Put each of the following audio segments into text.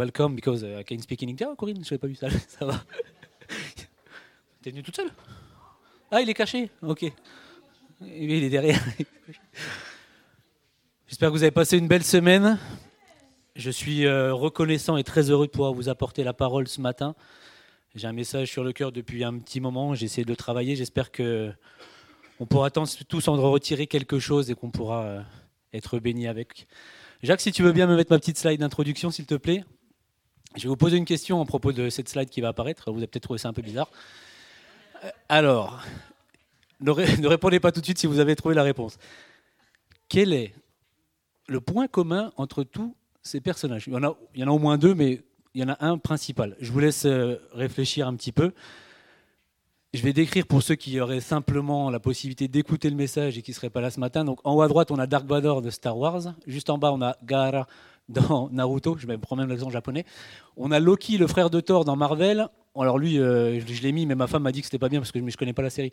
welcome because uh, I can speak in. Ah, Corinne, je n'avais pas vu ça. Ça va. T'es venue toute seule? Ah, il est caché Ok. Il est derrière. J'espère que vous avez passé une belle semaine. Je suis euh, reconnaissant et très heureux de pouvoir vous apporter la parole ce matin. J'ai un message sur le cœur depuis un petit moment. J'ai essayé de le travailler. J'espère que on pourra tous en retirer quelque chose et qu'on pourra euh, être béni avec. Jacques, si tu veux bien me mettre ma petite slide d'introduction, s'il te plaît. Je vais vous poser une question à propos de cette slide qui va apparaître. Vous avez peut-être trouvé ça un peu bizarre. Euh, alors, ne, répondez pas tout de suite si vous avez trouvé la réponse. Quel est le point commun entre tous ces personnages? Il y, en a, au moins deux, mais il y en a un principal. Je vous laisse euh, réfléchir un petit peu. Je vais décrire pour ceux qui auraient simplement la possibilité d'écouter le message et qui ne seraient pas là ce matin. Donc en haut à droite, on a Dark Vador de Star Wars. Juste en bas, on a Gaara dans Naruto. Je prends même l'accent japonais. On a Loki, le frère de Thor dans Marvel. Alors lui, euh, je, l'ai mis, mais ma femme m'a dit que c'était pas bien parce que je ne connais pas la série.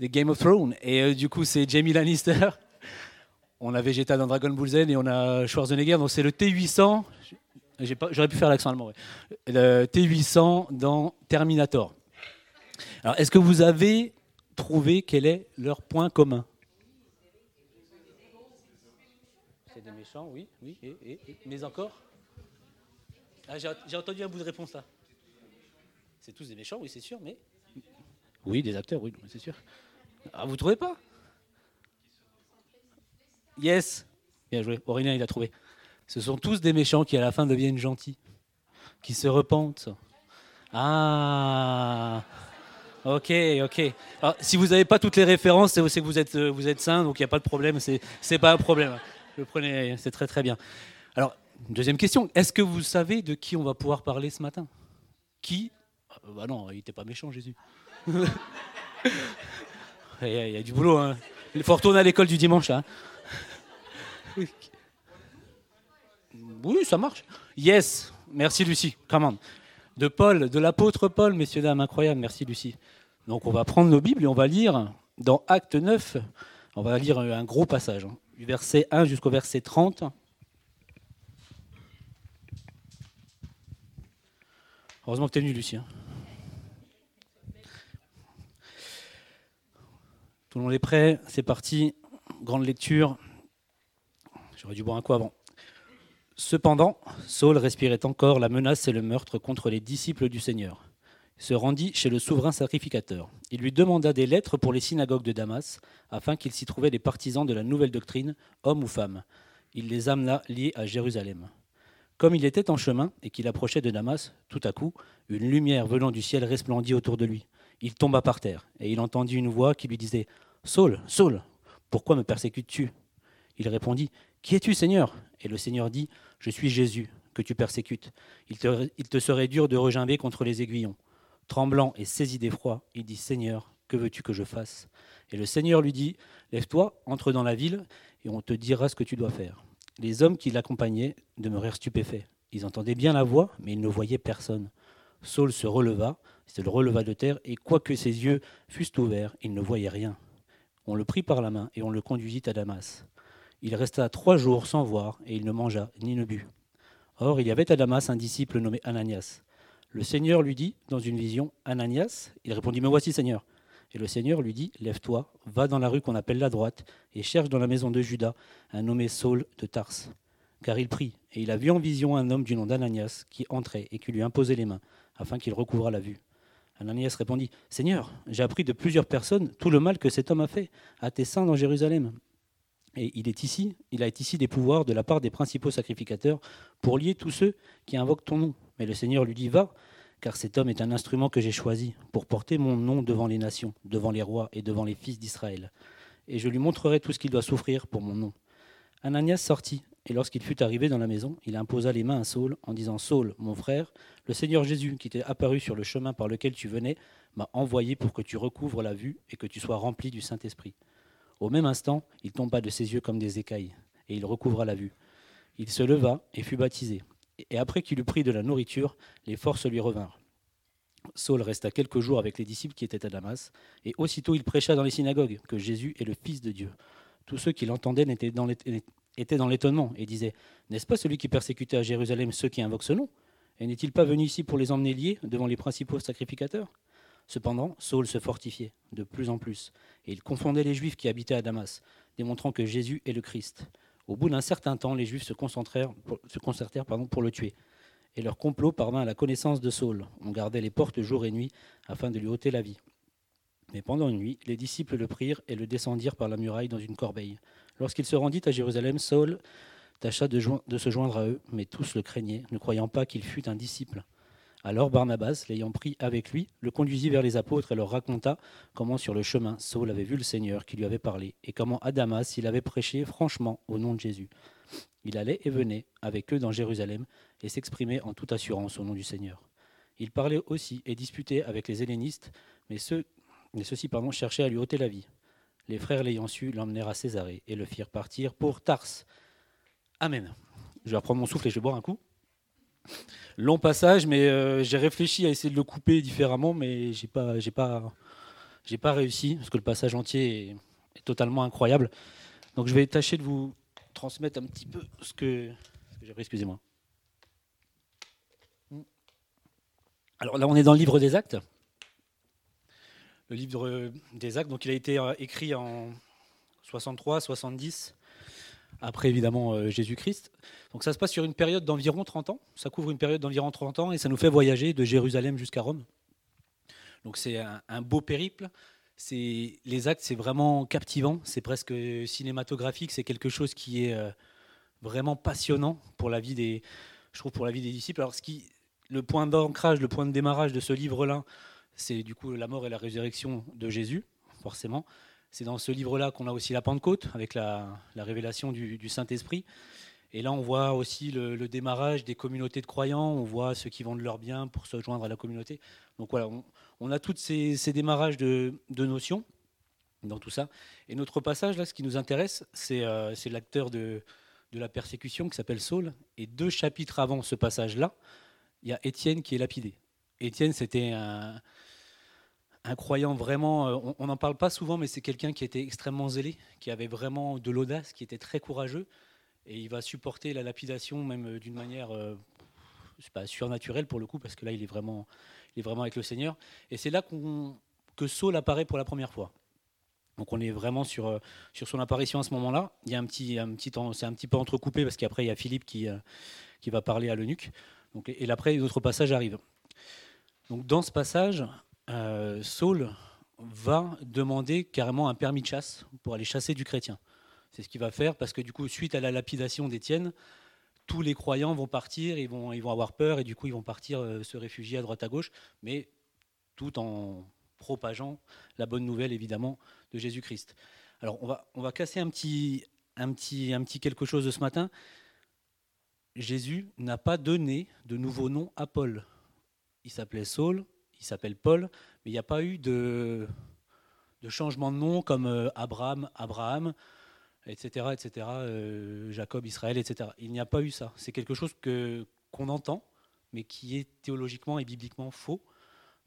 Game of Thrones. Et euh, du coup, c'est Jamie Lannister. On a Vegeta dans Dragon Ball Z et on a Schwarzenegger. Donc c'est le T800. J'aurais pu faire l'accent allemand. Le T800 dans Terminator. Alors, est-ce que vous avez trouvé quel est leur point commun? Des méchants, oui, oui, et, mais encore ah, J'ai entendu un bout de réponse là. C'est tous des méchants, oui, c'est sûr, mais. Oui, des acteurs, oui, c'est sûr. Ah, vous trouvez pas? Yes Bien joué, Aurélien, il a trouvé. Ce sont tous des méchants qui, à la fin, deviennent gentils, qui se repentent. Ah Ok, ok. si vous n'avez pas toutes les références, c'est que vous êtes, euh, vous êtes sain, donc il n'y a pas de problème. C'est n'est pas un problème. Prenez, c'est très très bien. Alors, deuxième question. Est-ce que vous savez de qui on va pouvoir parler ce matin? Qui? Ah, Bah non, il n'était pas méchant, Jésus. il, y a, du boulot. Hein. Il faut retourner à l'école du dimanche. Hein. Oui, ça marche. Yes. Merci, Lucie. Come de Paul, de l'apôtre Paul, messieurs, dames, incroyable, merci Lucie. Donc on va prendre nos Bibles et on va lire dans Acte 9, on va lire un gros passage, hein, du verset 1 jusqu'au verset 30. Heureusement que tu venu, Lucien. Tout le monde est prêt, c'est parti. Grande lecture. J'aurais dû boire un coup avant. Cependant, Saul respirait encore la menace et le meurtre contre les disciples du Seigneur. Il se rendit chez le souverain sacrificateur. Il lui demanda des lettres pour les synagogues de Damas, afin qu'il s'y trouvait des partisans de la nouvelle doctrine, hommes ou femmes. Il les amena liés à Jérusalem. Comme il était en chemin et qu'il approchait de Damas, tout à coup, une lumière venant du ciel resplendit autour de lui. Il tomba par terre, et il entendit une voix qui lui disait Saul, Saul, pourquoi me persécutes-tu? Il répondit Qui es-tu, Seigneur? Et le Seigneur dit je suis Jésus, que tu persécutes. Il te, serait dur de regimber contre les aiguillons. Tremblant et saisi d'effroi, il dit Seigneur, que veux-tu que je fasse? Et le Seigneur lui dit Lève-toi, entre dans la ville, et on te dira ce que tu dois faire. Les hommes qui l'accompagnaient demeurèrent stupéfaits. Ils entendaient bien la voix, mais ils ne voyaient personne. Saul se releva, se le releva de terre, et quoique ses yeux fussent ouverts, il ne voyait rien. On le prit par la main et on le conduisit à Damas. Il resta trois jours sans voir, et il ne mangea ni ne but. Or, il y avait à Damas un disciple nommé Ananias. Le Seigneur lui dit, dans une vision, Ananias Il répondit, Me voici, Seigneur. Et le Seigneur lui dit, Lève-toi, va dans la rue qu'on appelle la droite, et cherche dans la maison de Judas un nommé Saul de Tars. Car il prit, et il a vu en vision un homme du nom d'Ananias qui entrait et qui lui imposait les mains, afin qu'il recouvra la vue. Ananias répondit, Seigneur, j'ai appris de plusieurs personnes tout le mal que cet homme a fait à tes saints dans Jérusalem. Et il est ici, il a ici des pouvoirs de la part des principaux sacrificateurs pour lier tous ceux qui invoquent ton nom. Mais le Seigneur lui dit Va, car cet homme est un instrument que j'ai choisi pour porter mon nom devant les nations, devant les rois et devant les fils d'Israël. Et je lui montrerai tout ce qu'il doit souffrir pour mon nom. Ananias sortit, et lorsqu'il fut arrivé dans la maison, il imposa les mains à Saul en disant Saul, mon frère, le Seigneur Jésus, qui t'est apparu sur le chemin par lequel tu venais, m'a envoyé pour que tu recouvres la vue et que tu sois rempli du Saint-Esprit. Au même instant, il tomba de ses yeux comme des écailles, et il recouvra la vue. Il se leva et fut baptisé. Et après qu'il eut pris de la nourriture, les forces lui revinrent. Saul resta quelques jours avec les disciples qui étaient à Damas, et aussitôt il prêcha dans les synagogues que Jésus est le Fils de Dieu. Tous ceux qui l'entendaient étaient dans l'étonnement et disaient N'est-ce pas celui qui persécutait à Jérusalem ceux qui invoquent ce nom? Et n'est-il pas venu ici pour les emmener liés devant les principaux sacrificateurs? Cependant, Saul se fortifiait de plus en plus, il confondait les Juifs qui habitaient à Damas, démontrant que Jésus est le Christ. Au bout d'un certain temps, les Juifs se, concertèrent pour le tuer, et leur complot parvint à la connaissance de Saul. On gardait les portes jour et nuit afin de lui ôter la vie. Mais pendant une nuit, les disciples le prirent et le descendirent par la muraille dans une corbeille. Lorsqu'il se rendit à Jérusalem, Saul tâcha de, se joindre à eux, mais tous le craignaient, ne croyant pas qu'il fût un disciple. Alors Barnabas, l'ayant pris avec lui, le conduisit vers les apôtres et leur raconta comment sur le chemin Saul avait vu le Seigneur qui lui avait parlé, et comment à Damas il avait prêché franchement au nom de Jésus. Il allait et venait avec eux dans Jérusalem et s'exprimait en toute assurance au nom du Seigneur. Il parlait aussi et disputait avec les hellénistes, mais, ceux, mais ceux-ci pardon, cherchaient à lui ôter la vie. Les frères l'ayant su l'emmenèrent à Césarée et le firent partir pour Tars. Amen. Je vais reprendre mon souffle et je vais boire un coup. Long passage, mais euh, j'ai réfléchi à essayer de le couper différemment, mais j'ai pas, j'ai pas, j'ai pas réussi parce que le passage entier est, totalement incroyable. Donc je vais tâcher de vous transmettre un petit peu ce que, que j'ai pris. Excusez-moi. Alors là, on est dans le livre des Actes. Le livre des Actes, donc il a été euh, écrit en 63, 70 après évidemment euh, Jésus-Christ. Donc ça se passe sur une période d'environ 30 ans, ça couvre une période d'environ 30 ans et ça nous fait voyager de Jérusalem jusqu'à Rome. Donc c'est un, beau périple. Les actes, c'est vraiment captivant, c'est presque cinématographique, c'est quelque chose qui est euh, vraiment passionnant pour la vie des, je trouve pour la vie des disciples. Alors ce qui, le point d'ancrage, le point de démarrage de ce livre-là, c'est du coup la mort et la résurrection de Jésus, forcément. C'est dans ce livre-là qu'on a aussi la Pentecôte, avec la, révélation du, Saint-Esprit. Et là, on voit aussi le, démarrage des communautés de croyants, on voit ceux qui vendent leur bien pour se joindre à la communauté. Donc voilà, on, a tous ces, démarrages de, notions dans tout ça. Et notre passage, là, ce qui nous intéresse, c'est euh, l'acteur de la persécution qui s'appelle Saul. Et deux chapitres avant ce passage-là, il y a Étienne qui est lapidé. Étienne, c'était un, un croyant vraiment, euh, on n'en parle pas souvent, mais c'est quelqu'un qui était extrêmement zélé, qui avait vraiment de l'audace, qui était très courageux, et il va supporter la lapidation même euh, d'une manière euh, pas surnaturelle pour le coup, parce que là il est vraiment, il est vraiment avec le Seigneur. Et c'est là que Saul apparaît pour la première fois. Donc on est vraiment sur, sur son apparition à ce moment-là. Il y a un petit, un petit c'est un petit peu entrecoupé parce qu'après il y a Philippe qui, qui va parler à l'eunuque. Donc, et après, d'autres passages arrivent. Donc dans ce passage, euh, Saul va demander carrément un permis de chasse pour aller chasser du chrétien. C'est ce qu'il va faire parce que du coup, suite à la lapidation d'Étienne, tous les croyants vont partir, ils vont, ils vont avoir peur et du coup, ils vont partir euh, se réfugier à droite à gauche, mais tout en propageant la bonne nouvelle, évidemment, de Jésus-Christ. Alors, on va, on va casser un petit, un, petit, un petit quelque chose de ce matin. Jésus n'a pas donné de nouveau nom à Paul. Il s'appelait Saul, il s'appelle Paul, mais il n'y a pas eu de, changement de nom comme euh, Abraham, Abraham, etc., etc., euh, Jacob, Israël, etc. Il n'y a pas eu ça. C'est quelque chose que, qu'on entend, mais qui est théologiquement et bibliquement faux.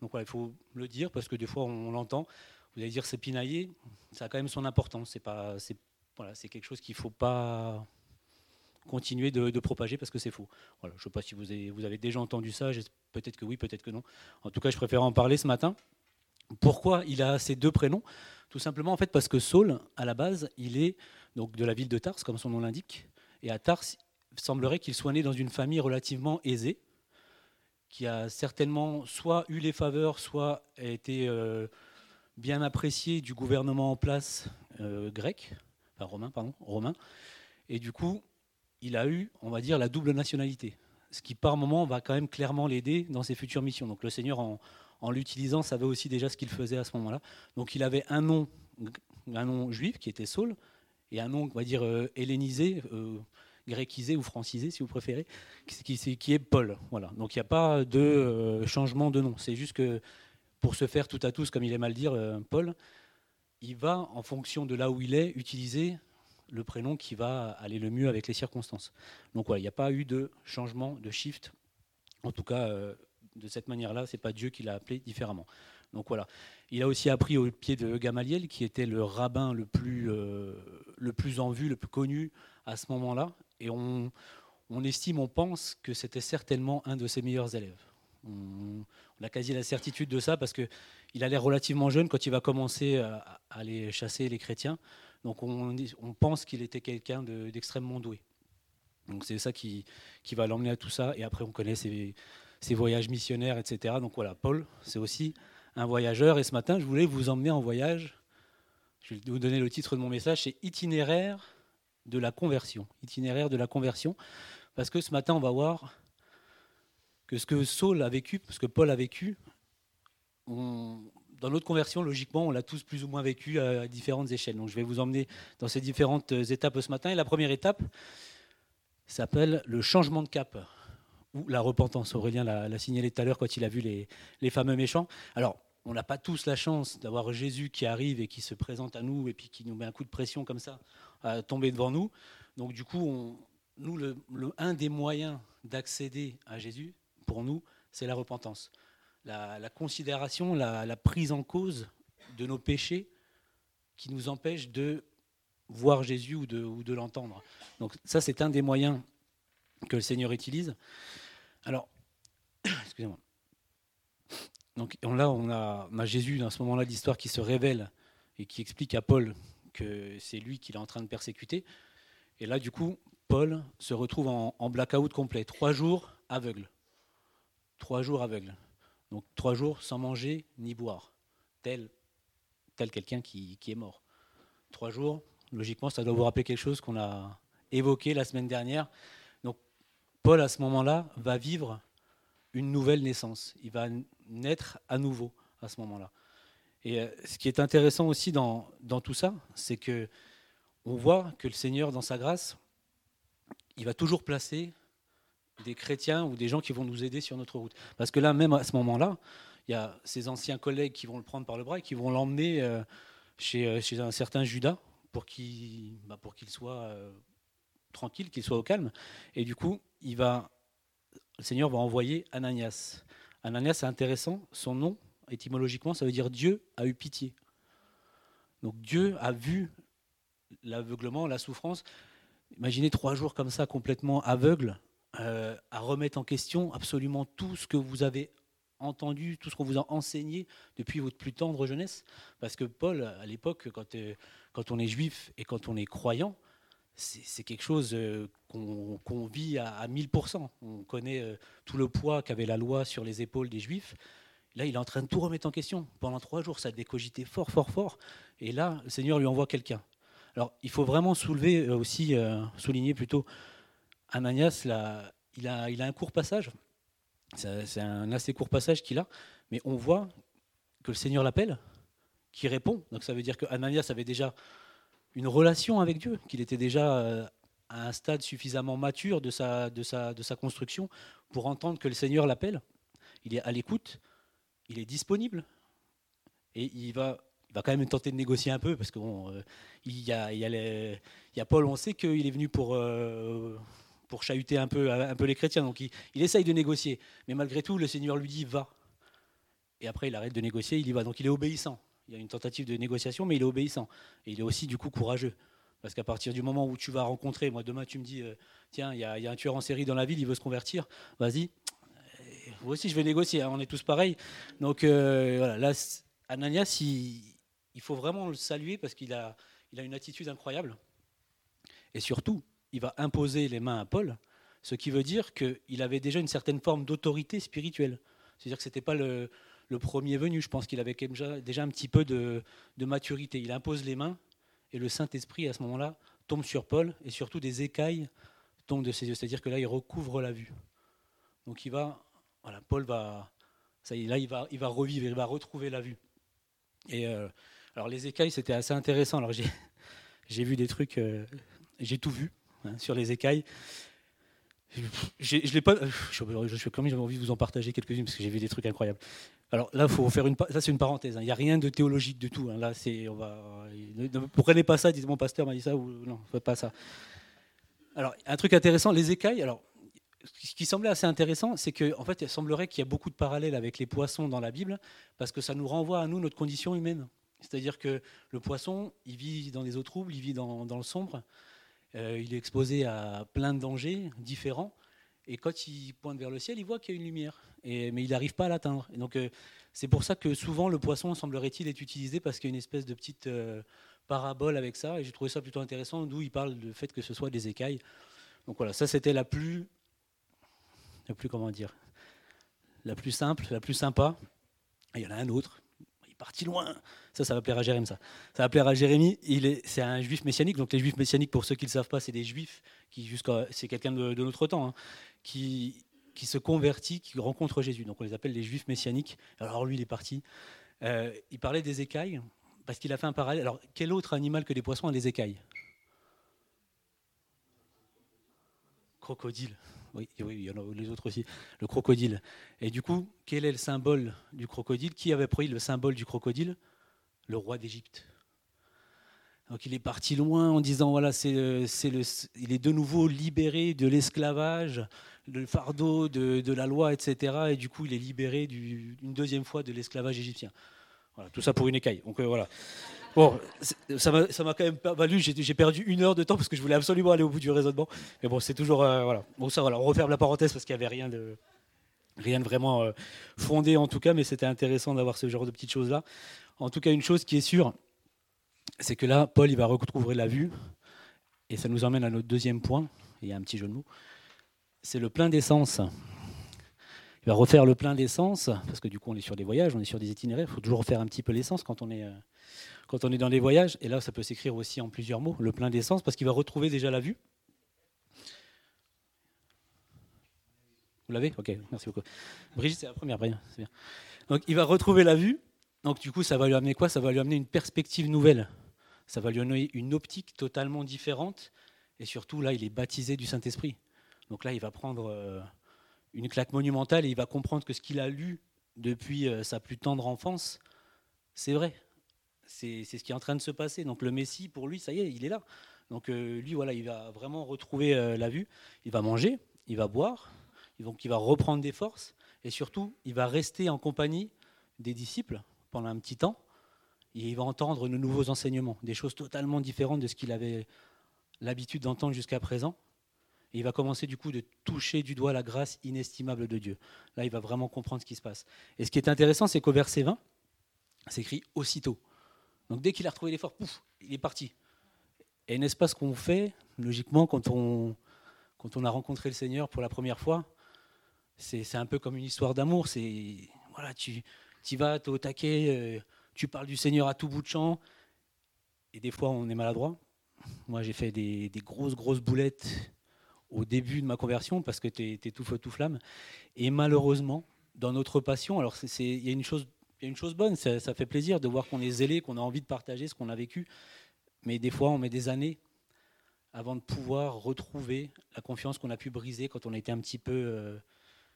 Donc voilà, il faut le dire parce que des fois on l'entend. Vous allez dire c'est pinaillé, ça a quand même son importance. C'est pas, c'est voilà, c'est quelque chose qu'il faut pas continuer de, propager parce que c'est faux. Voilà, je ne sais pas si vous avez, déjà entendu ça, peut-être que oui, peut-être que non. En tout cas, je préfère en parler ce matin. Pourquoi il a ces deux prénoms? Tout simplement en fait parce que Saul, à la base, il est donc de la ville de Tars, comme son nom l'indique. Et à Tars, il semblerait qu'il soit né dans une famille relativement aisée, qui a certainement soit eu les faveurs, soit été euh, bien apprécié du gouvernement en place euh, grec, enfin romain, pardon, romain. Et du coup, il a eu, on va dire, la double nationalité. Ce qui, par moment, va quand même clairement l'aider dans ses futures missions. Donc le Seigneur, en, l'utilisant, savait aussi déjà ce qu'il faisait à ce moment-là. Donc il avait un nom, un nom juif qui était Saul, et un nom, on va dire, euh, hellénisé, euh, grécisé ou francisé, si vous préférez, qui, est Paul. Voilà. Donc il n'y a pas de euh, changement de nom. C'est juste que pour se faire tout à tous, comme il aime à le dire, Paul, il va, en fonction de là où il est, utiliser le prénom qui va aller le mieux avec les circonstances. Donc voilà, il n'y a pas eu de changement, de shift. En tout cas, euh, de cette manière-là, c'est pas Dieu qui l'a appelé différemment. Donc voilà. Il a aussi appris au pied de Gamaliel, qui était le rabbin le plus, euh, le plus en vue, le plus connu à ce moment-là. Et on, on estime, on pense que c'était certainement un de ses meilleurs élèves. On, a quasi la certitude de ça parce qu'il a l'air relativement jeune quand il va commencer à, aller chasser les chrétiens. Donc on, pense qu'il était quelqu'un d'extrêmement doué. Donc c'est ça qui, va l'emmener à tout ça. Et après, on connaît ses, voyages missionnaires, etc. Donc voilà, Paul, c'est aussi un voyageur. Et ce matin, je voulais vous emmener en voyage. Je vais vous donner le titre de mon message, c'est Itinéraire de la conversion. Itinéraire de la conversion. Parce que ce matin, on va voir que ce que Saul a vécu, ce que Paul a vécu, dans notre conversion, logiquement, on l'a tous plus ou moins vécu à différentes échelles. Donc je vais vous emmener dans ces différentes étapes ce matin. Et la première étape s'appelle le changement de cap ou la repentance. Aurélien l'a signalé tout à l'heure quand il a vu les, les fameux méchants. Alors, on n'a pas tous la chance d'avoir Jésus qui arrive et qui se présente à nous et puis qui nous met un coup de pression comme ça à tomber devant nous. Donc du coup, nous, le, un des moyens d'accéder à Jésus, pour nous, c'est la repentance. La, considération, la, prise en cause de nos péchés qui nous empêche de voir Jésus ou de, l'entendre. Donc ça, c'est un des moyens que le Seigneur utilise. Alors, excusez-moi. Donc là, on a, on a Jésus dans ce moment-là d'histoire qui se révèle et qui explique à Paul que c'est lui qu'il est en train de persécuter. Et là, du coup, Paul se retrouve en, blackout complet, trois jours aveugle. Trois jours aveugle. Donc trois jours sans manger ni boire, tel, tel quelqu'un qui, qui est mort. Trois jours, logiquement, ça doit vous rappeler quelque chose qu'on a évoqué la semaine dernière. Donc Paul, à ce moment-là, va vivre une nouvelle naissance. Il va naître à nouveau à ce moment-là. Et euh, ce qui est intéressant aussi dans, dans tout ça, c'est que on voit que le Seigneur, dans sa grâce, il va toujours placer des chrétiens ou des gens qui vont nous aider sur notre route. Parce que là, même à ce moment-là, il y a ses anciens collègues qui vont le prendre par le bras et qui vont l'emmener euh, chez, euh, chez, un certain Judas pour qu'il bah, soit tranquille, qu'il soit au calme. Et du coup, il le Seigneur va envoyer Ananias. Ananias, c'est intéressant, son nom, étymologiquement, ça veut dire Dieu a eu pitié. Donc Dieu a vu l'aveuglement, la souffrance. Imaginez trois jours comme ça, complètement aveugle, euh, à remettre en question absolument tout ce que vous avez entendu, tout ce qu'on vous a enseigné depuis votre plus tendre jeunesse. Parce que Paul, à l'époque, quand, euh, quand on est juif et quand on est croyant, c'est quelque chose euh, qu'on vit à, à 1000%. On connaît tout le poids qu'avait la loi sur les épaules des juifs. Là, il est en train de tout remettre en question. Pendant trois jours, ça a décogité fort, fort, fort. Et là, le Seigneur lui envoie quelqu'un. Alors, il faut vraiment soulever aussi, souligner plutôt, Ananias, il, a, un court passage. C'est un assez court passage qu'il a. Mais on voit que le Seigneur l'appelle, qui répond. Donc, ça veut dire que Ananias avait déjà une relation avec Dieu, qu'il était déjà euh, à un stade suffisamment mature de sa, construction pour entendre que le Seigneur l'appelle. Il est à l'écoute il est disponible et il va, quand même tenter de négocier un peu parce bon, euh, y a, Paul, on sait qu'il est venu pour, euh, pour chahuter un peu, un peu les chrétiens, donc il, il, essaye de négocier. Mais malgré tout, le Seigneur lui dit va. Et après, il arrête de négocier, il y va. Donc il est obéissant. Il y a une tentative de négociation, mais il est obéissant. Et il est aussi du coup courageux. Parce qu'à partir du moment où tu vas rencontrer, moi demain tu me dis, euh, tiens, il y, a, il un tueur en série dans la ville, il veut se convertir, vas-y, moi aussi je vais négocier, hein, on est tous pareils. Donc euh, voilà, là, Ananias, il, faut vraiment le saluer parce qu'il a, il a une attitude incroyable. Et surtout, il va imposer les mains à Paul, ce qui veut dire qu'il avait déjà une certaine forme d'autorité spirituelle. C'est-à-dire que ce n'était pas le, premier venu, je pense qu'il avait déjà, déjà un petit peu de, maturité. Il impose les mains et le Saint-Esprit, à ce moment-là, tombe sur Paul et surtout des écailles tombent de ses yeux. C'est-à-dire que là, il recouvre la vue. Donc il va voilà, Paul va, ça là, il va, il va revivre, il va retrouver la vue. Et euh, alors les écailles, c'était assez intéressant. Alors j'ai vu des trucs, euh, j'ai tout vu hein, sur les écailles. Je l'ai pas. Je, suis comme j'ai envie de vous en partager quelques-unes parce que j'ai vu des trucs incroyables. Alors là, faut faire une. Ça c'est une parenthèse. Hein. Il n'y a rien de théologique du tout. Hein. Là, c'est. On va. Ne, pas ça. Dites mon pasteur m'a dit ça ou non, pas ça. Alors un truc intéressant, les écailles. Alors ce qui semblait assez intéressant, c'est qu'en en fait, il semblerait qu'il y a beaucoup de parallèles avec les poissons dans la Bible, parce que ça nous renvoie à nous notre condition humaine. C'est-à-dire que le poisson, il vit dans des eaux troubles, il vit dans, le sombre. Euh, il est exposé à plein de dangers différents. Et quand il pointe vers le ciel, il voit qu'il y a une lumière. Mais il n'arrive pas à l'atteindre. Donc, euh, c'est pour ça que souvent le poisson, semblerait-il, est utilisé parce qu'il y a une espèce de petite euh, parabole avec ça. Et j'ai trouvé ça plutôt intéressant, d'où il parle du fait que ce soit des écailles. Donc voilà, ça c'était la plus. La plus, comment dire La plus simple, la plus sympa. Il y en a un autre parti loin. Ça, ça va plaire à Jérémie, ça. Ça va plaire à Jérémie. Il est, c'est un juif messianique. Donc les juifs messianiques, pour ceux qui ne le savent pas, c'est des juifs qui, jusqu'à, c'est quelqu'un de, notre temps, hein, qui, qui se convertit, qui rencontre Jésus. Donc on les appelle les juifs messianiques. Alors lui, il est parti. Euh, il parlait des écailles parce qu'il a fait un parallèle. Alors quel autre animal que les poissons a des écailles? Crocodile. Oui, il y en a les autres aussi. Le crocodile. Et du coup, quel est le symbole du crocodile? Qui avait pris le symbole du crocodile? Le roi d'Égypte. Donc il est parti loin en disant voilà, c'est, le, il est de nouveau libéré de l'esclavage, le fardeau de, la loi, etc. Et du coup, il est libéré une deuxième fois de l'esclavage égyptien. Voilà, tout ça pour une écaille. Donc euh, voilà. Bon, ça m'a, quand même valu. J'ai, perdu une heure de temps parce que je voulais absolument aller au bout du raisonnement. Mais bon, c'est toujours. Euh, voilà. Bon, ça, voilà. On referme la parenthèse parce qu'il n'y avait rien de, rien de vraiment euh, fondé en tout cas. Mais c'était intéressant d'avoir ce genre de petites choses-là. En tout cas, une chose qui est sûre, c'est que là, Paul, il va recouvrir la vue. Et ça nous emmène à notre deuxième point. Il y a un petit jeu de mots. C'est le plein d'essence il va refaire le plein d'essence, parce que du coup on est sur des voyages, on est sur des itinéraires, il faut toujours refaire un petit peu l'essence quand on est, euh, quand on est dans des voyages. Et là, ça peut s'écrire aussi en plusieurs mots, le plein d'essence, parce qu'il va retrouver déjà la vue. Vous l'avez? Ok, merci beaucoup. Brigitte, c'est la première, bien. Donc il va retrouver la vue, donc du coup ça va lui amener quoi? Ça va lui amener une perspective nouvelle, ça va lui amener une optique totalement différente, et surtout là, il est baptisé du Saint-Esprit. Donc là, il va prendre... Une claque monumentale et il va comprendre que ce qu'il a lu depuis euh, sa plus tendre enfance, c'est vrai. C'est ce qui est en train de se passer. Donc le Messie, pour lui, ça y est, il est là. Donc euh, lui, voilà, il va vraiment retrouver euh, la vue. Il va manger, il va boire, donc il va reprendre des forces et surtout, il va rester en compagnie des disciples pendant un petit temps et il va entendre de nouveaux enseignements, des choses totalement différentes de ce qu'il avait l'habitude d'entendre jusqu'à présent. Et il va commencer du coup de toucher du doigt la grâce inestimable de Dieu. Là, il va vraiment comprendre ce qui se passe. Et ce qui est intéressant, c'est qu'au verset 20, c'est écrit aussitôt. Donc dès qu'il a retrouvé l'effort, pouf, il est parti. Et n'est-ce pas ce qu'on fait, logiquement, quand on, a rencontré le Seigneur pour la première fois? C'est un peu comme une histoire d'amour. C'est voilà, tu y vas, tu au taquet, euh, tu parles du Seigneur à tout bout de champ. Et des fois, on est maladroit. Moi, j'ai fait des, des grosses, grosses boulettes au début de ma conversion parce que tu es, tout feu, tout flamme. Et malheureusement, dans notre passion, alors il y a une chose, une chose bonne, ça, fait plaisir de voir qu'on est zélé, qu'on a envie de partager ce qu'on a vécu. Mais des fois, on met des années avant de pouvoir retrouver la confiance qu'on a pu briser quand on était un petit peu, euh,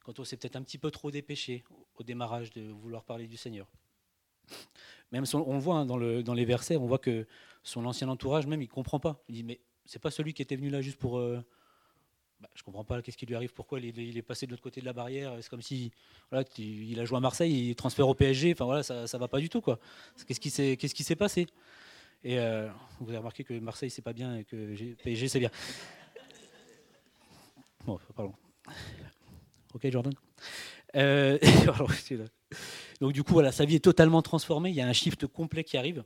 quand on s'est peut-être un petit peu trop dépêché au démarrage de vouloir parler du Seigneur. Même si on, voit hein, dans, le, dans, les versets, on voit que son ancien entourage même il comprend pas. Il dit mais c'est pas celui qui était venu là juste pour euh, bah, je comprends pas qu'est-ce qui lui arrive, pourquoi il est, passé de l'autre côté de la barrière. C'est comme si il a joué à Marseille, il transfère au PSG. Enfin voilà, ça, ça va pas du tout quoi. Qu'est-ce qui s'est, passé? Et euh, vous avez remarqué que Marseille c'est pas bien et que PSG c'est bien. Bon, pardon. Ok Jordan? Euh, donc du coup voilà, sa vie est totalement transformée. Il y a un shift complet qui arrive.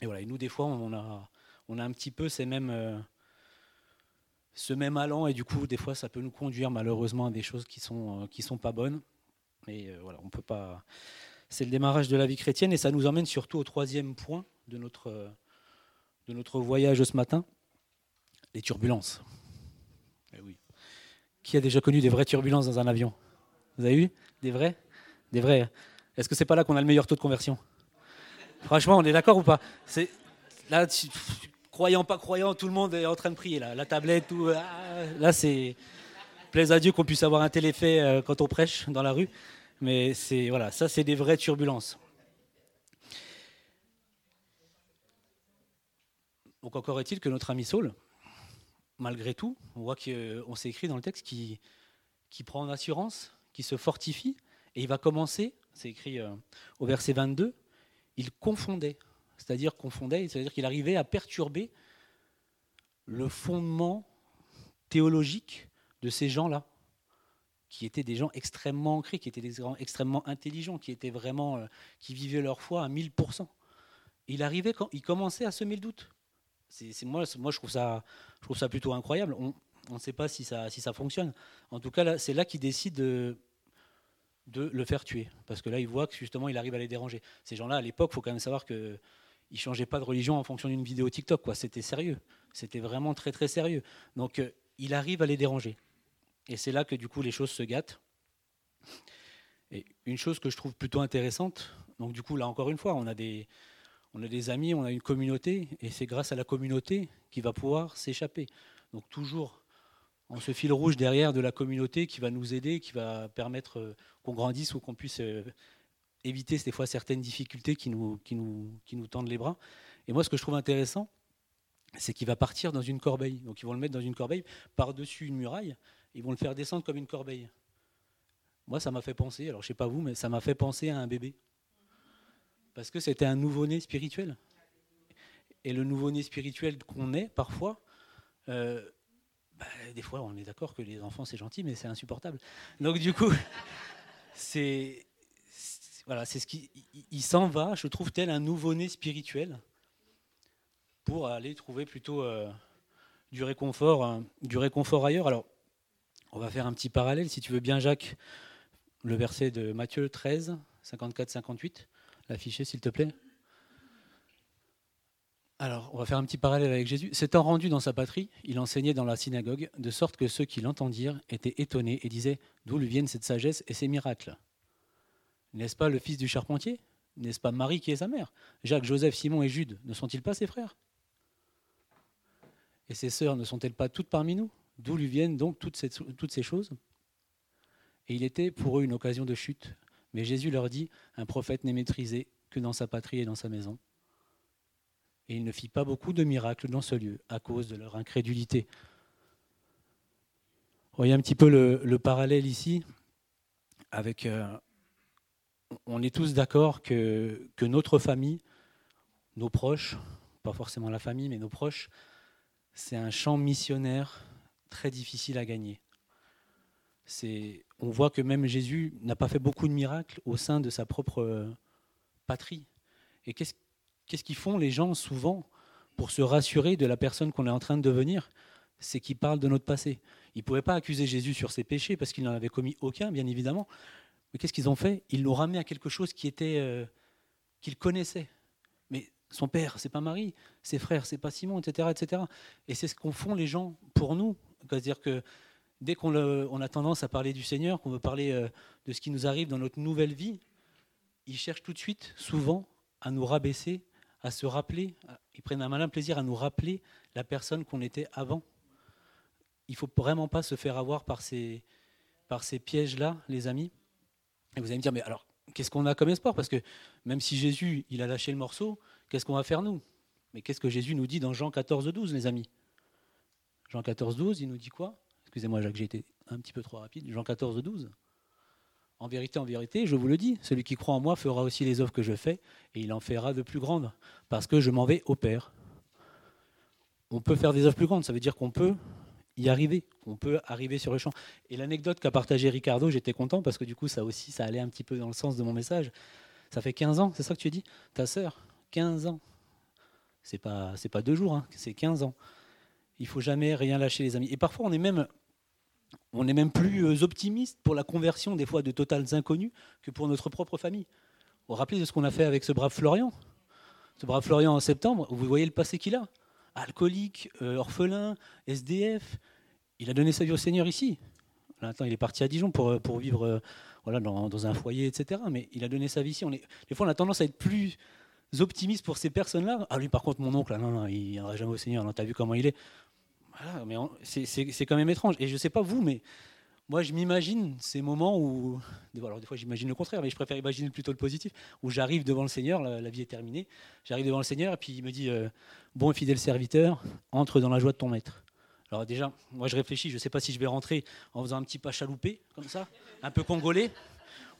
Et voilà, et nous des fois on a, un petit peu ces mêmes euh, ce même allant et du coup des fois ça peut nous conduire malheureusement à des choses qui sont euh, qui sont pas bonnes. Mais euh, voilà on peut pas c'est le démarrage de la vie chrétienne et ça nous emmène surtout au troisième point de notre de notre voyage ce matin les turbulences. Eh oui. qui a déjà connu des vraies turbulences dans un avion? Vous avez eu des vrais? Des vrais est-ce que c'est pas là qu'on a le meilleur taux de conversion? Franchement on est d'accord ou pas? C'est là croyant, pas croyant, tout le monde est en train de prier. Là. La tablette, tout. Ah, là, c'est. Plaise à Dieu qu'on puisse avoir un tel effet euh, quand on prêche dans la rue. Mais c'est voilà, ça, c'est des vraies turbulences. Donc, encore est-il que notre ami Saul, malgré tout, on voit qu'on s'est écrit dans le texte qui, qui prend en assurance, qui se fortifie, et il va commencer, c'est écrit euh, au verset 22, il confondait c'est-à-dire confondait, c'est-à-dire qu'il arrivait à perturber le fondement théologique de ces gens-là, qui étaient des gens extrêmement ancrés, qui étaient des gens extrêmement intelligents, qui étaient vraiment, euh, qui vivaient leur foi à 1000%. Il arrivait il commençait à semer le doute. C'est, moi, moi je trouve ça, je trouve ça plutôt incroyable. On ne sait pas si ça, si ça fonctionne. En tout cas, c'est là qu'il décide de, de le faire tuer, parce que là, il voit que justement, il arrive à les déranger. Ces gens-là, à l'époque, il faut quand même savoir que ils changeaient pas de religion en fonction d'une vidéo TikTok. Quoi. C'était sérieux. C'était vraiment très très sérieux. Donc, euh, il arrive à les déranger. Et c'est là que du coup les choses se gâtent. Et une chose que je trouve plutôt intéressante, donc du coup là encore une fois, on a des, on a des amis, on a une communauté, et c'est grâce à la communauté qu'il va pouvoir s'échapper. Donc toujours en ce fil rouge derrière de la communauté qui va nous aider, qui va permettre euh, qu'on grandisse ou qu'on puisse euh, éviter des fois certaines difficultés qui nous, tendent les bras. Et moi, ce que je trouve intéressant, c'est qu'il va partir dans une corbeille. Donc ils vont le mettre dans une corbeille par-dessus une muraille, ils vont le faire descendre comme une corbeille. Moi, ça m'a fait penser, alors je sais pas vous, mais ça m'a fait penser à un bébé. Parce que c'était un nouveau-né spirituel. Et le nouveau-né spirituel qu'on est, parfois, euh, bah, des fois, on est d'accord que les enfants, c'est gentil, mais c'est insupportable. Donc, du coup, c'est. Voilà, c'est ce qui. Il s'en va, je trouve, tel un nouveau-né spirituel pour aller trouver plutôt euh, du, réconfort, euh, du réconfort ailleurs. Alors, on va faire un petit parallèle, si tu veux bien, Jacques, le verset de Matthieu 13, 54-58. L'afficher, s'il te plaît. Alors, on va faire un petit parallèle avec Jésus. S'étant rendu dans sa patrie, il enseignait dans la synagogue, de sorte que ceux qui l'entendirent étaient étonnés et disaient D'où lui viennent cette sagesse et ces miracles? N'est-ce pas le fils du charpentier? N'est-ce pas Marie qui est sa mère? Jacques, Joseph, Simon et Jude ne sont-ils pas ses frères? Et ses sœurs ne sont-elles pas toutes parmi nous? D'où lui viennent donc toutes ces, choses? Et il était pour eux une occasion de chute. Mais Jésus leur dit, un prophète n'est maîtrisé que dans sa patrie et dans sa maison. Et il ne fit pas beaucoup de miracles dans ce lieu à cause de leur incrédulité. Voyez un petit peu le, parallèle ici avec... Euh, on est tous d'accord que, notre famille, nos proches, pas forcément la famille, mais nos proches, c'est un champ missionnaire très difficile à gagner. On voit que même Jésus n'a pas fait beaucoup de miracles au sein de sa propre patrie. Et qu'est-ce qu'ils font les gens souvent pour se rassurer de la personne qu'on est en train de devenir? C'est qu'ils parlent de notre passé. Ils ne pouvaient pas accuser Jésus sur ses péchés parce qu'il n'en avait commis aucun, bien évidemment. Mais qu'est-ce qu'ils ont fait? Ils l'ont ramené à quelque chose qui était euh, qu'ils connaissaient. Mais son père, c'est pas Marie. Ses frères, c'est pas Simon, etc., etc. Et c'est ce qu'ont font les gens pour nous. C'est-à-dire que dès qu'on a tendance à parler du Seigneur, qu'on veut parler euh, de ce qui nous arrive dans notre nouvelle vie, ils cherchent tout de suite, souvent, à nous rabaisser, à se rappeler. Ils prennent un malin plaisir à nous rappeler la personne qu'on était avant. Il faut vraiment pas se faire avoir par ces, par ces pièges-là, les amis. Et vous allez me dire, mais alors, qu'est-ce qu'on a comme espoir? Parce que même si Jésus, il a lâché le morceau, Qu'est-ce qu'on va faire nous? Mais qu'est-ce que Jésus nous dit dans Jean 14, 12, les amis? Jean 14, 12, il nous dit quoi? Excusez-moi, Jacques, j'ai été un petit peu trop rapide. Jean 14, 12. En vérité, en vérité, je vous le dis, celui qui croit en moi fera aussi les œuvres que je fais, et il en fera de plus grandes, parce que je m'en vais au Père. On peut faire des œuvres plus grandes, ça veut dire qu'on peut y arriver, on peut arriver sur le champ. Et l'anecdote qu'a partagé Ricardo, j'étais content, parce que du coup, ça aussi, ça allait un petit peu dans le sens de mon message. Ça fait 15 ans, c'est ça que tu dit? Ta sœur, 15 ans. C'est pas, c'est pas deux jours, hein, c'est 15 ans. Il faut jamais rien lâcher, les amis. Et parfois, on est même, on est même plus euh, optimiste pour la conversion des fois de totales inconnus que pour notre propre famille. Vous vous rappelez de ce qu'on a fait avec ce brave Florian? Ce brave Florian en septembre, vous voyez le passé qu'il a? Alcoolique, euh, orphelin, SDF. Il a donné sa vie au Seigneur ici. Il est parti à Dijon pour, euh, pour vivre voilà, dans, un foyer, etc. Mais il a donné sa vie ici. On des fois, on a tendance à être plus optimistes pour ces personnes-là. Ah lui, par contre, mon oncle, non, non, il viendra jamais au Seigneur. Tu as vu comment il est voilà, mais c'est quand même étrange. Et je sais pas vous, mais moi, je m'imagine ces moments où, alors des fois, j'imagine le contraire, mais je préfère imaginer plutôt le positif, où j'arrive devant le Seigneur, la, vie est terminée, j'arrive devant le Seigneur, et puis il me dit, euh, bon et fidèle serviteur, entre dans la joie de ton maître. Alors déjà, moi, je réfléchis, je ne sais pas si je vais rentrer en faisant un petit pas chaloupé, comme ça, un peu congolais,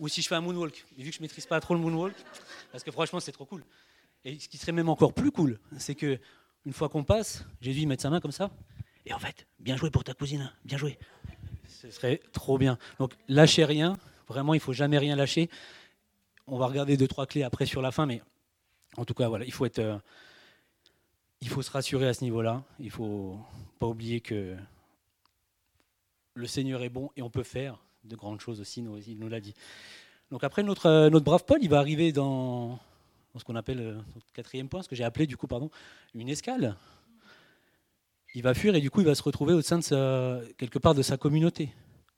ou si je fais un moonwalk. vu que je maîtrise pas trop le moonwalk, parce que franchement, c'est trop cool. Et ce qui serait même encore plus cool, c'est que Une fois qu'on passe, Jésus met sa main comme ça. Et en fait, bien joué pour ta cousine, bien joué. Ce serait trop bien. Donc lâchez rien. Vraiment, il faut jamais rien lâcher. On va regarder deux trois clés après sur la fin, mais en tout cas, voilà, il faut être, euh, il faut se rassurer à ce niveau-là. Il faut pas oublier que le Seigneur est bon et on peut faire de grandes choses aussi. Il nous l'a dit. Donc après, notre, euh, notre brave Paul, il va arriver dans, ce qu'on appelle euh, quatrième point, ce que j'ai appelé du coup, pardon, une escale. Il va fuir et du coup, il va se retrouver au sein de quelque part de sa communauté,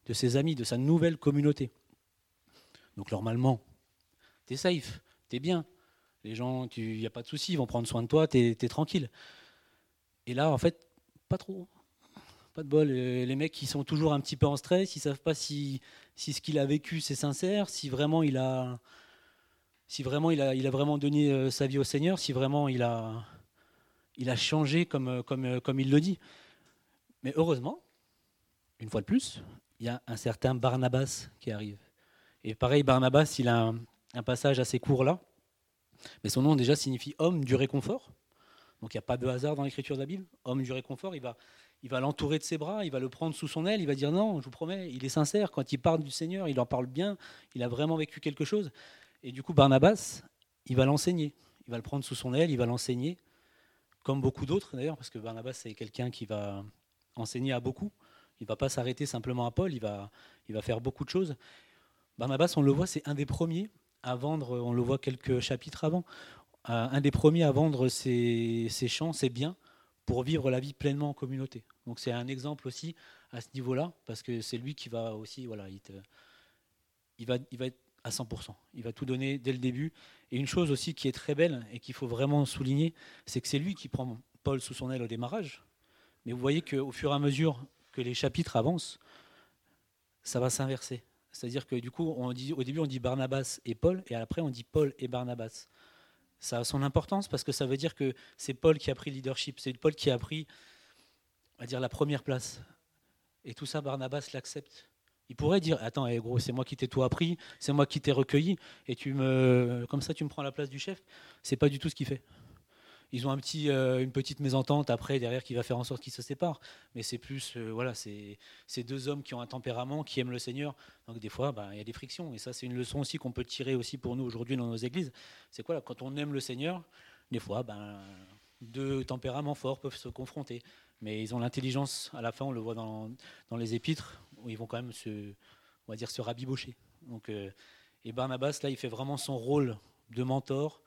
de ses amis, de sa nouvelle communauté. Donc normalement, tu es safe, tu es bien. Les gens, il n'y a pas de souci, ils vont prendre soin de toi, tu es, tranquille. Et là, en fait, pas trop. Pas de bol. Les mecs, qui sont toujours un petit peu en stress, ils ne savent pas si, ce qu'il a vécu, c'est sincère, si vraiment il a, si vraiment il a, il a vraiment donné euh, sa vie au Seigneur, si vraiment il a, il a changé comme, comme, comme il le dit. Mais heureusement, une fois de plus, il y a un certain Barnabas qui arrive. Et pareil, Barnabas, il a un, passage assez court là, mais son nom déjà signifie homme du réconfort. Donc il n'y a pas de hasard dans l'écriture de la Bible. Homme du réconfort, il va, il va l'entourer de ses bras, il va le prendre sous son aile, il va dire non, je vous promets, il est sincère. Quand il parle du Seigneur, il en parle bien, il a vraiment vécu quelque chose. Et du coup, Barnabas, il va l'enseigner. Il va le prendre sous son aile, il va l'enseigner, comme beaucoup d'autres d'ailleurs, parce que Barnabas, c'est quelqu'un qui va enseigner à beaucoup. Il ne va pas s'arrêter simplement à Paul, il va, il va faire beaucoup de choses. Barnabas, on le voit, c'est un des premiers à vendre, on le voit quelques chapitres avant, euh, un des premiers à vendre ses, champs, ses biens, pour vivre la vie pleinement en communauté. Donc c'est un exemple aussi à ce niveau-là, parce que c'est lui qui va aussi, voilà, il, va, il va être à 100%. Il va tout donner dès le début. Et une chose aussi qui est très belle et qu'il faut vraiment souligner, c'est que c'est lui qui prend Paul sous son aile au démarrage. Mais vous voyez qu'au fur et à mesure que les chapitres avancent, ça va s'inverser. C'est-à-dire que du coup, au début, on dit Barnabas et Paul, et après, on dit Paul et Barnabas. Ça a son importance parce que ça veut dire que c'est Paul qui a pris le leadership, c'est Paul qui a pris, on dire, la première place. Et tout ça, Barnabas l'accepte. Il pourrait dire Attends, eh, gros, c'est moi qui t'ai tout appris, c'est moi qui t'ai recueilli, et tu me, comme ça, tu me prends la place du chef. C'est pas du tout ce qu'il fait. Ils ont euh, une petite mésentente après derrière qui va faire en sorte qu'ils se séparent. Mais c'est plus, euh, voilà, c'est deux hommes qui ont un tempérament, qui aiment le Seigneur. Donc des fois, bah, il y a des frictions. Et ça, c'est une leçon aussi qu'on peut tirer aussi pour nous aujourd'hui dans nos églises. C'est quoi Quand on aime le Seigneur, des fois, ben, deux tempéraments forts peuvent se confronter. Mais ils ont l'intelligence, à la fin, on le voit dans, les épîtres, ils vont quand même se, on va dire, se rabibocher. Donc, euh, et Barnabas, là, il fait vraiment son rôle de mentor,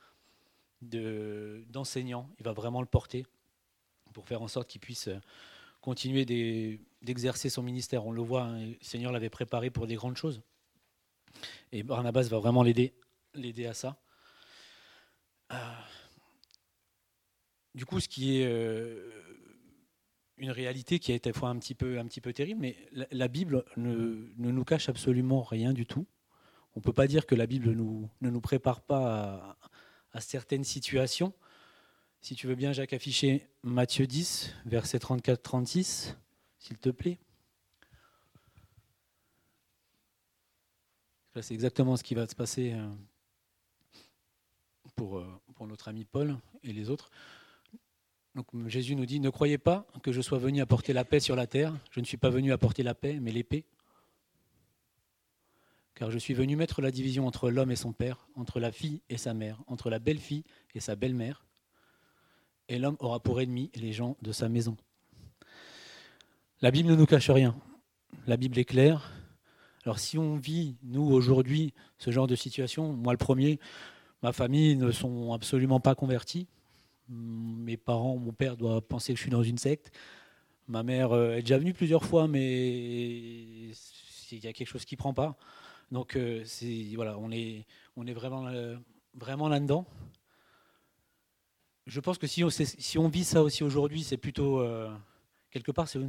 d'enseignant. il va vraiment le porter pour faire en sorte qu'il puisse euh, continuer d'exercer son ministère. On le voit, hein, le Seigneur l'avait préparé pour des grandes choses. Et Barnabas va vraiment l'aider à ça. Euh, du coup, ce qui est une réalité qui a été fois un petit peu, un petit peu terrible, mais la, Bible ne, nous cache absolument rien du tout. On ne peut pas dire que la Bible ne nous prépare pas à, à certaines situations. Si tu veux bien, Jacques, afficher Matthieu 10, verset 34-36, s'il te plaît. C'est exactement ce qui va se passer euh, euh, pour notre ami Paul et les autres. Donc Jésus nous dit, ne croyez pas que je sois venu apporter la paix sur la terre. Je ne suis pas venu apporter la paix, mais l'épée car je suis venu mettre la division entre l'homme et son père, entre la fille et sa mère, entre la belle-fille et sa belle-mère, et l'homme aura pour ennemi les gens de sa maison. La Bible ne nous cache rien. La Bible est claire. Alors si on vit, nous, aujourd'hui, ce genre de situation, moi le premier, ma famille ne sont absolument pas convertis. Mes parents, mon père doit penser que je suis dans une secte. Ma mère euh, est déjà venue plusieurs fois, mais il y a quelque chose qui ne prend pas. Donc euh, voilà, on est, euh, vraiment là-dedans. Je pense que si on, vit ça aussi aujourd'hui, c'est plutôt, quelque part, c'est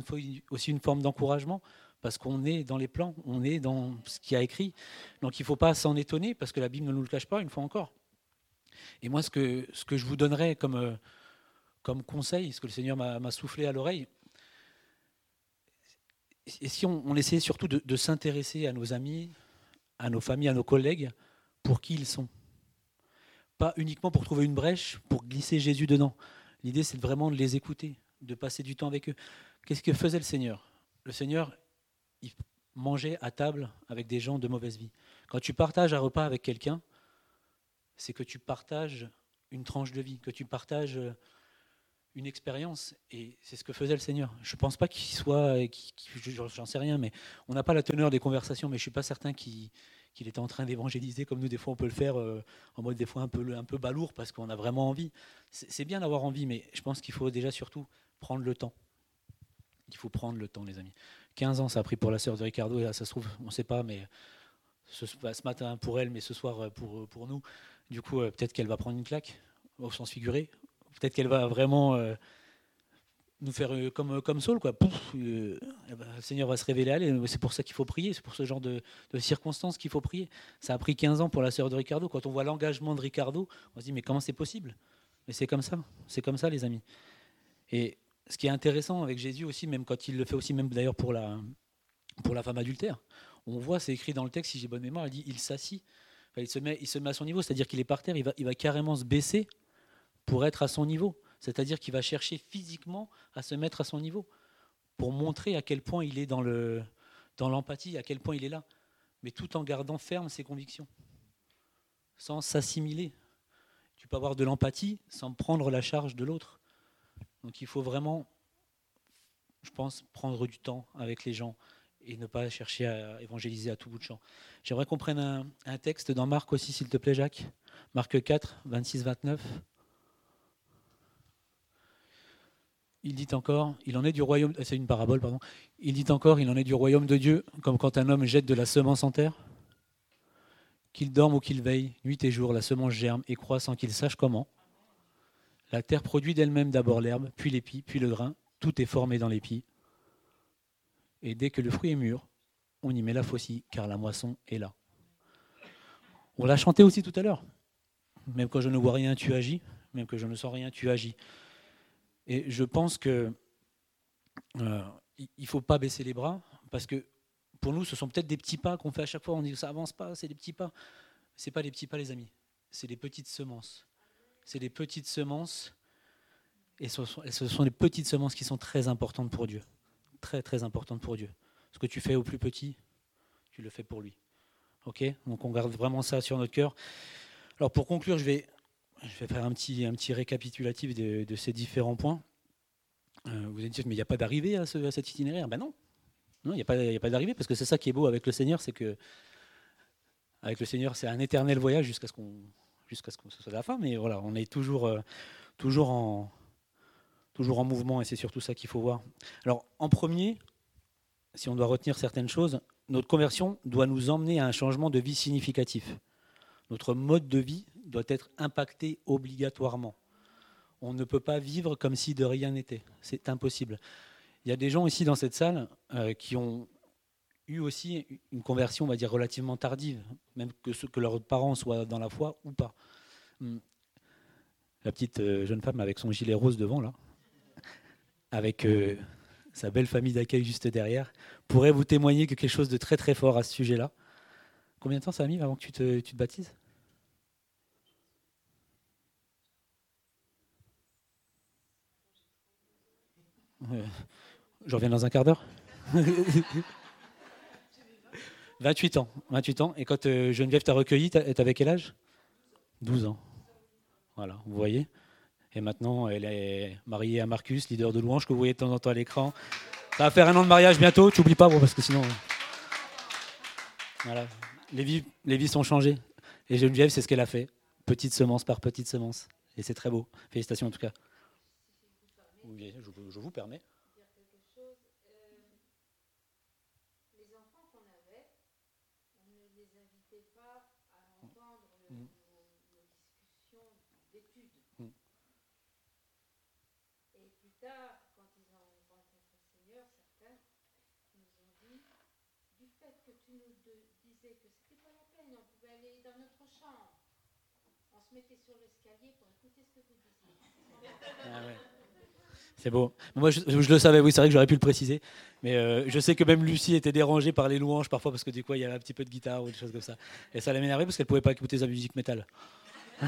aussi une forme d'encouragement, parce qu'on est dans les plans, on est dans ce qui a écrit. Donc il ne faut pas s'en étonner, parce que la Bible ne nous le cache pas, une fois encore. Et moi, ce que, ce que je vous donnerais comme, comme conseil, ce que le Seigneur m'a soufflé à l'oreille, et si on, on essayait surtout de s'intéresser à nos amis, à nos familles, à nos collègues, pour qui ils sont. Pas uniquement pour trouver une brèche, pour glisser Jésus dedans. L'idée, c'est vraiment de les écouter, de passer du temps avec eux. Qu'est-ce que faisait le Seigneur? Le Seigneur, il mangeait à table avec des gens de mauvaise vie. Quand tu partages un repas avec quelqu'un, c'est que tu partages une tranche de vie, que tu partages euh, une expérience. Et c'est ce que faisait le Seigneur. Je ne pense pas qu'il soit, j'en sais rien, mais on n'a pas la teneur des conversations, mais je ne suis pas certain qu'il était en train d'évangéliser comme nous, des fois, on peut le faire euh, en mode des fois un peu, un peu balourd parce qu'on a vraiment envie. C'est bien d'avoir envie, mais je pense qu'il faut déjà surtout prendre le temps. Il faut prendre le temps, les amis. 15 ans, ça a pris pour la sœur de Ricardo, et ça se trouve, on ne sait pas, mais ce, bah, ce, matin pour elle, mais ce soir euh, pour, pour nous. Du coup, euh, peut-être qu'elle va prendre une claque, au sens figuré. Peut-être qu'elle va vraiment euh, nous faire comme, comme Saul, quoi. Eh ben, le Seigneur va se révéler c'est pour ça qu'il faut prier, c'est pour ce genre de, de circonstances qu'il faut prier. Ça a pris 15 ans pour la sœur de Ricardo. Quand on voit l'engagement de Ricardo, on se dit, mais comment c'est possible? Mais c'est comme ça, c'est comme ça, les amis. Et ce qui est intéressant avec Jésus aussi, même quand il le fait aussi, même d'ailleurs pour la, pour la femme adultère, on voit, c'est écrit dans le texte, si j'ai bonne mémoire, il dit il s'assit, il, se met, à son niveau, c'est-à-dire qu'il est par terre, il va, carrément se baisser pour être à son niveau, c'est-à-dire qu'il va chercher physiquement à se mettre à son niveau, pour montrer à quel point il est dans dans l'empathie, à quel point il est là, mais tout en gardant ferme ses convictions, sans s'assimiler. Tu peux avoir de l'empathie sans prendre la charge de l'autre. Donc il faut vraiment, je pense, prendre du temps avec les gens et ne pas chercher à évangéliser à tout bout de champ. J'aimerais qu'on prenne un, texte dans Marc aussi, s'il te plaît, Jacques. Marc 4, 26-29. Il dit encore, il en est du royaume, c'est une parabole, pardon. Il dit encore, il en est du royaume de Dieu, comme quand un homme jette de la semence en terre. Qu'il dorme ou qu'il veille, nuit et jour, la semence germe et croît sans qu'il sache comment. La terre produit d'elle-même d'abord l'herbe, puis l'épi, puis le grain. Tout est formé dans l'épi. Et dès que le fruit est mûr, on y met la faucille, car la moisson est là. On l'a chanté aussi tout à l'heure. Même quand je ne vois rien, tu agis. Même que je ne sens rien, tu agis. Et je pense que euh, il faut pas baisser les bras, parce que pour nous, ce sont peut-être des petits pas qu'on fait à chaque fois. On dit que ça avance pas, c'est des petits pas. C'est pas des petits pas, les amis. C'est des petites semences c'est des petites semences. Et ce sont, les petites semences qui sont très importantes pour Dieu. Très, très importantes pour Dieu. Ce que tu fais au plus petit, tu le fais pour lui. Ok? Donc on garde vraiment ça sur notre cœur. Alors pour conclure, je vais, je vais faire un petit, un petit récapitulatif de, ces différents points. Euh, vous allez dire, mais il n'y a pas d'arrivée à, ce, cet itinéraire? Ben non. Non, il n'y a pas, pas d'arrivée, parce que c'est ça qui est beau avec le Seigneur, c'est que avec le Seigneur, c'est un éternel voyage jusqu'à ce qu'on jusqu'à ce que ce soit la fin, mais voilà, on est toujours, euh, toujours, en, toujours en mouvement et c'est surtout ça qu'il faut voir. Alors, en premier, si on doit retenir certaines choses, notre conversion doit nous emmener à un changement de vie significatif. Notre mode de vie doit être impacté obligatoirement. On ne peut pas vivre comme si de rien n'était. C'est impossible. Il y a des gens ici dans cette salle euh, qui ont eu aussi une conversion, on va dire, relativement tardive, même que, leurs parents soient dans la foi ou pas. Hmm. La petite euh, jeune femme avec son gilet rose devant, là, avec euh, sa belle famille d'accueil juste derrière, pourrait vous témoigner quelque chose de très très fort à ce sujet-là. Combien de temps ça a mis avant que tu te, tu te baptises? Je reviens dans un quart d'heure 28 ans. 28 ans. Et quand euh, Geneviève t'a recueilli, t'avais quel âge? 12 ans. Voilà, vous voyez. Et maintenant, elle est mariée à Marcus, leader de louange, que vous voyez de temps en temps à l'écran. Ça va faire un an de mariage bientôt, tu n'oublies pas, parce que sinon. Voilà. Les vies, les vies sont changées. Et Geneviève, c'est ce qu'elle a fait. Petite semence par petite semence. Et c'est très beau. Félicitations en tout cas. Oui, je vous permets. Ah c'est beau. Moi, je, le savais, oui, c'est vrai que j'aurais pu le préciser. Mais euh, je sais que même Lucie était dérangée par les louanges parfois parce que du coup, il y avait un petit peu de guitare ou des choses comme ça. Et ça m'énervait parce qu'elle ne pouvait pas écouter sa musique métal.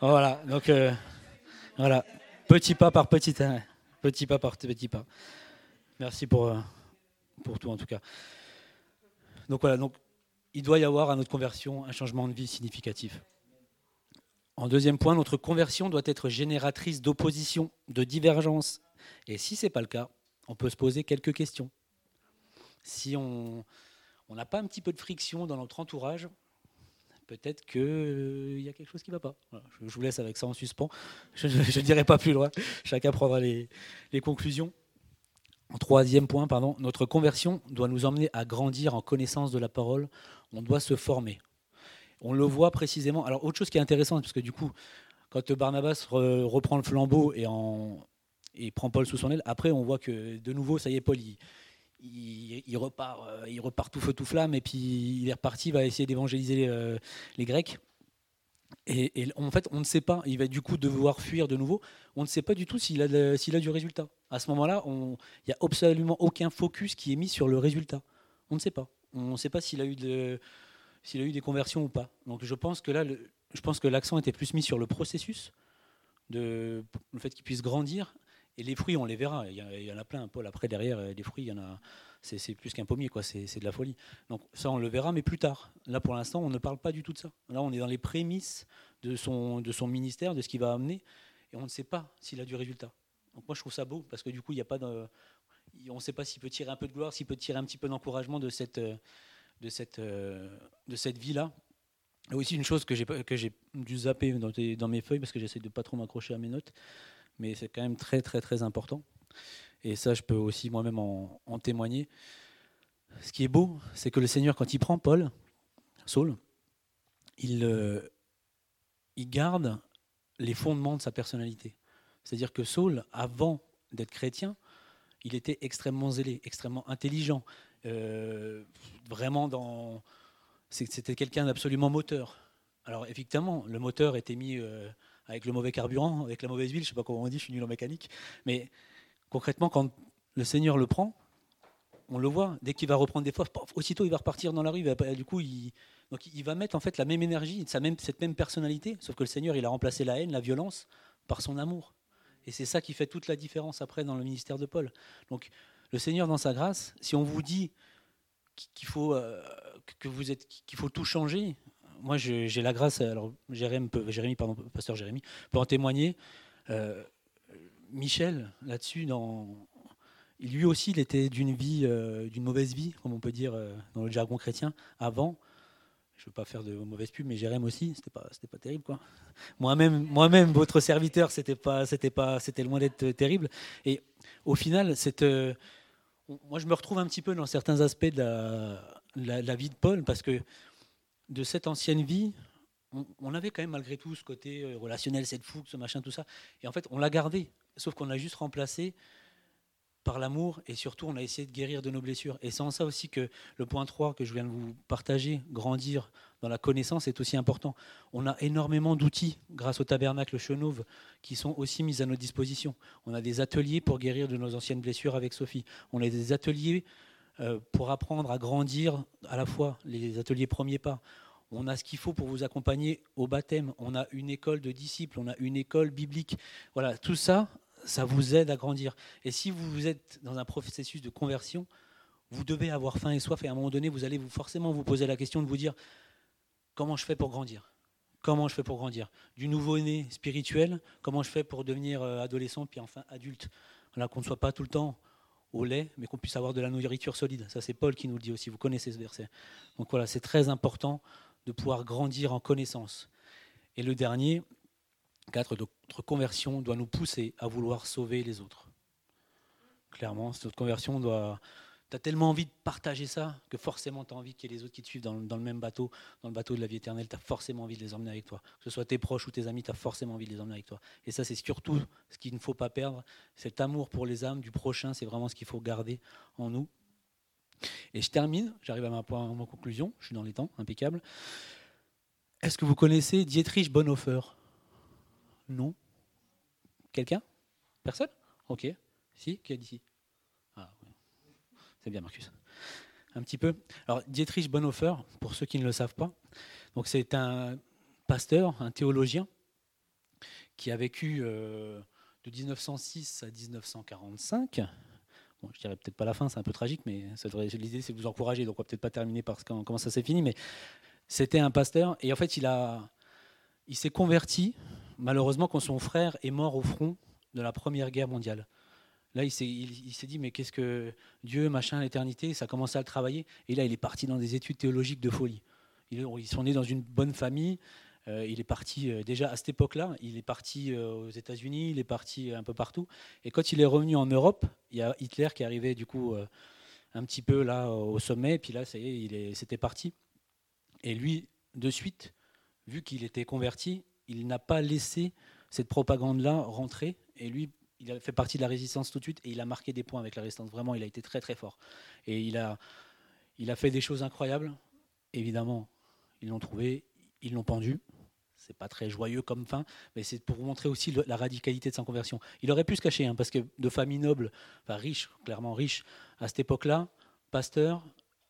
voilà, donc. Euh, Voilà, petit pas par petit, hein. petit pas par petit pas. Merci pour, euh, pour tout en tout cas. Donc voilà, donc il doit y avoir à notre conversion un changement de vie significatif. En deuxième point, notre conversion doit être génératrice d'opposition, de divergence. Et si ce n'est pas le cas, on peut se poser quelques questions. Si on n'a pas un petit peu de friction dans notre entourage, peut-être qu'il euh, y a quelque chose qui ne va pas. je, vous laisse avec ça en suspens. Je ne dirai pas plus loin. Chacun prendra les, les conclusions. En troisième point, pardon, notre conversion doit nous emmener à grandir en connaissance de la parole. On doit se former. On le voit précisément. Alors, autre chose qui est intéressante, parce que du coup, quand Barnabas reprend le flambeau et, en, et prend Paul sous son aile, après, on voit que de nouveau, ça y est, Paul, il, repart, euh, il repart tout feu, tout flamme, et puis il est reparti, il va essayer d'évangéliser les, euh, Grecs. Et, en fait, on ne sait pas. Il va du coup devoir fuir de nouveau. On ne sait pas du tout s'il a, s'il a du résultat. À ce moment-là, il n'y a absolument aucun focus qui est mis sur le résultat. On ne sait pas. On ne sait pas s'il a eu s'il a eu des conversions ou pas. Donc je pense que là, je pense que l'accent était plus mis sur le processus, de, le fait qu'il puisse grandir. Et les fruits, on les verra. Il y, en a plein. Paul, après, derrière, les fruits, il y en a c'est plus qu'un pommier, quoi. C'est de la folie. Donc ça, on le verra, mais plus tard. Là, pour l'instant, on ne parle pas du tout de ça. Là, on est dans les prémices de son, de son ministère, de ce qu'il va amener, et on ne sait pas s'il a du résultat. Donc moi, je trouve ça beau, parce que du coup, il n'y a pas de, on ne sait pas s'il peut tirer un peu de gloire, s'il peut tirer un petit peu d'encouragement de cette, de cette, de cette vie-là. Et aussi une chose que j'ai dû zapper dans, mes feuilles parce que j'essaie de pas trop m'accrocher à mes notes, mais c'est quand même très très très important et ça je peux aussi moi-même en, témoigner. Ce qui est beau, c'est que le Seigneur, quand il prend Paul, Saul, il, euh, il garde les fondements de sa personnalité. C'est-à-dire que Saul, avant d'être chrétien, il était extrêmement zélé, extrêmement intelligent, euh, vraiment dans. C'était quelqu'un d'absolument moteur. Alors effectivement, le moteur était mis euh, avec le mauvais carburant, avec la mauvaise huile, je ne sais pas comment on dit, je suis nul en mécanique, mais concrètement, quand le Seigneur le prend, on le voit, dès qu'il va reprendre des forces, aussitôt il va repartir dans la rue. du coup, il, il va mettre en fait la même énergie, cette même personnalité, sauf que le Seigneur, il a remplacé la haine, la violence, par son amour. Et c'est ça qui fait toute la différence après dans le ministère de Paul. Donc le Seigneur, dans sa grâce, si on vous dit qu'il faut, euh, que faut tout changer, moi j'ai la grâce, alors Jérémy, pardon, pasteur Jérémy, peut en témoigner. Euh, Michel, là-dessus, dans... lui aussi, il était d'une vie, euh, d'une mauvaise vie, comme on peut dire dans le jargon chrétien, avant. Je veux pas faire de mauvaise pub, mais Jérém aussi, c'était pas, c'était pas terrible, quoi. Moi-même, moi-même, votre serviteur, c'était pas, c'était pas, c'était loin d'être terrible. Et au final, cette, euh, moi, je me retrouve un petit peu dans certains aspects de la vie de Paul, parce que de cette ancienne vie, on, avait quand même malgré tout ce côté euh, relationnel, cette fougue, ce machin, tout ça. Et en fait, on l'a gardé, sauf qu'on a juste remplacé par l'amour et surtout on a essayé de guérir de nos blessures. Et c'est en ça aussi que le point 3 que je viens de vous partager, grandir dans la connaissance, est aussi important. On a énormément d'outils grâce au tabernacle Chenauve qui sont aussi mis à notre disposition. On a des ateliers pour guérir de nos anciennes blessures avec Sophie. On a des ateliers euh, pour apprendre à grandir à la fois les ateliers premiers pas on a ce qu'il faut pour vous accompagner au baptême, on a une école de disciples, on a une école biblique. Voilà, tout ça, ça vous aide à grandir. Et si vous êtes dans un processus de conversion, vous devez avoir faim et soif, et à un moment donné, vous allez vous forcément vous poser la question de vous dire comment je fais pour grandir? Comment je fais pour grandir? Du nouveau-né spirituel, comment je fais pour devenir euh, adolescent, puis enfin adulte? Voilà, Qu'on ne soit pas tout le temps au lait, mais qu'on puisse avoir de la nourriture solide. Ça, c'est Paul qui nous le dit aussi. Vous connaissez ce verset. Donc voilà, c'est très important de pouvoir grandir en connaissance. Et le dernier, quatre, notre conversion doit nous pousser à vouloir sauver les autres. Clairement, notre conversion doit... Tu as tellement envie de partager ça que forcément tu as envie qu'il y ait les autres qui te suivent dans, le même bateau, dans le bateau de la vie éternelle. Tu as forcément envie de les emmener avec toi. Que ce soit tes proches ou tes amis, tu as forcément envie de les emmener avec toi. Et ça, c'est surtout ce qu'il ne faut pas perdre. Cet amour pour les âmes du prochain, c'est vraiment ce qu'il faut garder en nous. Et je termine, j'arrive à ma, ma conclusion, je suis dans les temps, impeccable. Est-ce que vous connaissez Dietrich Bonhoeffer? Non Quelqu'un? Personne? Ok. Si Qui est ici? Ah, C'est bien, Marcus. Un petit peu. Alors, Dietrich Bonhoeffer, pour ceux qui ne le savent pas, donc c'est un pasteur, un théologien, qui a vécu de 1906 à 1945. Bon, je dirais peut-être pas la fin, c'est un peu tragique, mais l'idée c'est de vous encourager, donc on va peut-être pas terminer par comment ça s'est fini, mais c'était un pasteur, et en fait il, a, il s'est converti, malheureusement, quand son frère est mort au front de la Première Guerre mondiale. Là, il s'est, dit, mais qu'est-ce que Dieu, machin, l'éternité, ça a commencé à le travailler, et là, il est parti dans des études théologiques de folie. Ils sont nés dans une bonne famille, euh, il est parti euh, déjà à cette époque-là, il est parti euh, aux États-Unis, il est parti un peu partout. Et quand il est revenu en Europe, il y a Hitler qui arrivait du coup un petit peu là au sommet, et puis là, ça y est, il est, c'était parti. Et lui, de suite, vu qu'il était converti, il n'a pas laissé cette propagande-là rentrer. Et lui, il a fait partie de la résistance tout de suite et il a marqué des points avec la résistance. Vraiment, il a été très très fort. Et il a, il a fait des choses incroyables. Évidemment, ils l'ont trouvé, ils l'ont pendu. C'est pas très joyeux comme fin, mais c'est pour montrer aussi la radicalité de sa conversion. Il aurait pu se cacher, hein, parce que de famille noble, enfin riche, clairement riche, à cette époque-là, pasteur,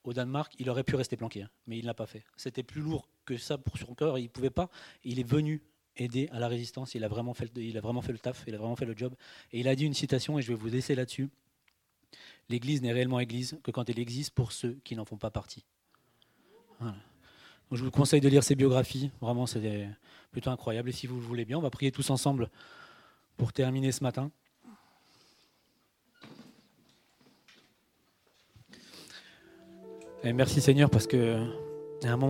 au Danemark, il aurait pu rester planqué, hein, mais il ne l'a pas fait. C'était plus lourd que ça pour son cœur, il ne pouvait pas. Il est venu aider à la résistance, il a, vraiment fait le, il a vraiment fait le taf, il a vraiment fait le job. Et il a dit une citation, et je vais vous laisser là-dessus. L'Église n'est réellement Église que quand elle existe pour ceux qui n'en font pas partie. je vous conseille de lire ses biographies, vraiment c'est plutôt incroyable. Et si vous le voulez bien, on va prier tous ensemble pour terminer ce matin. Merci Seigneur parce que à un moment